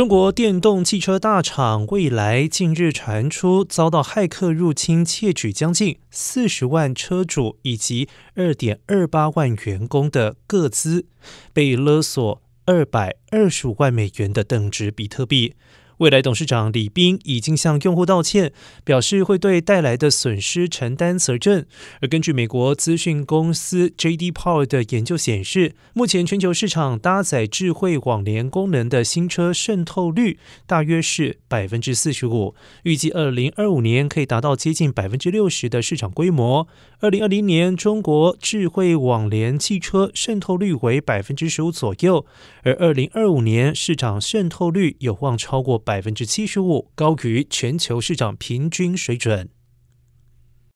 中国电动汽车大厂蔚来近日传出遭到骇客入侵，窃取将近四十万车主以及二点二八万员工的个资，被勒索二百二十五万美元的等值比特币。未来董事长李斌已经向用户道歉，表示会对带来的损失承担责任。而根据美国资讯公司 J.D. Power 的研究显示，目前全球市场搭载智慧网联功能的新车渗透率大约是百分之四十五，预计二零二五年可以达到接近百分之六十的市场规模。二零二零年，中国智慧网联汽车渗透率为百分之十五左右，而二零二五年市场渗透率有望超过。百分之七十五，高于全球市场平均水准。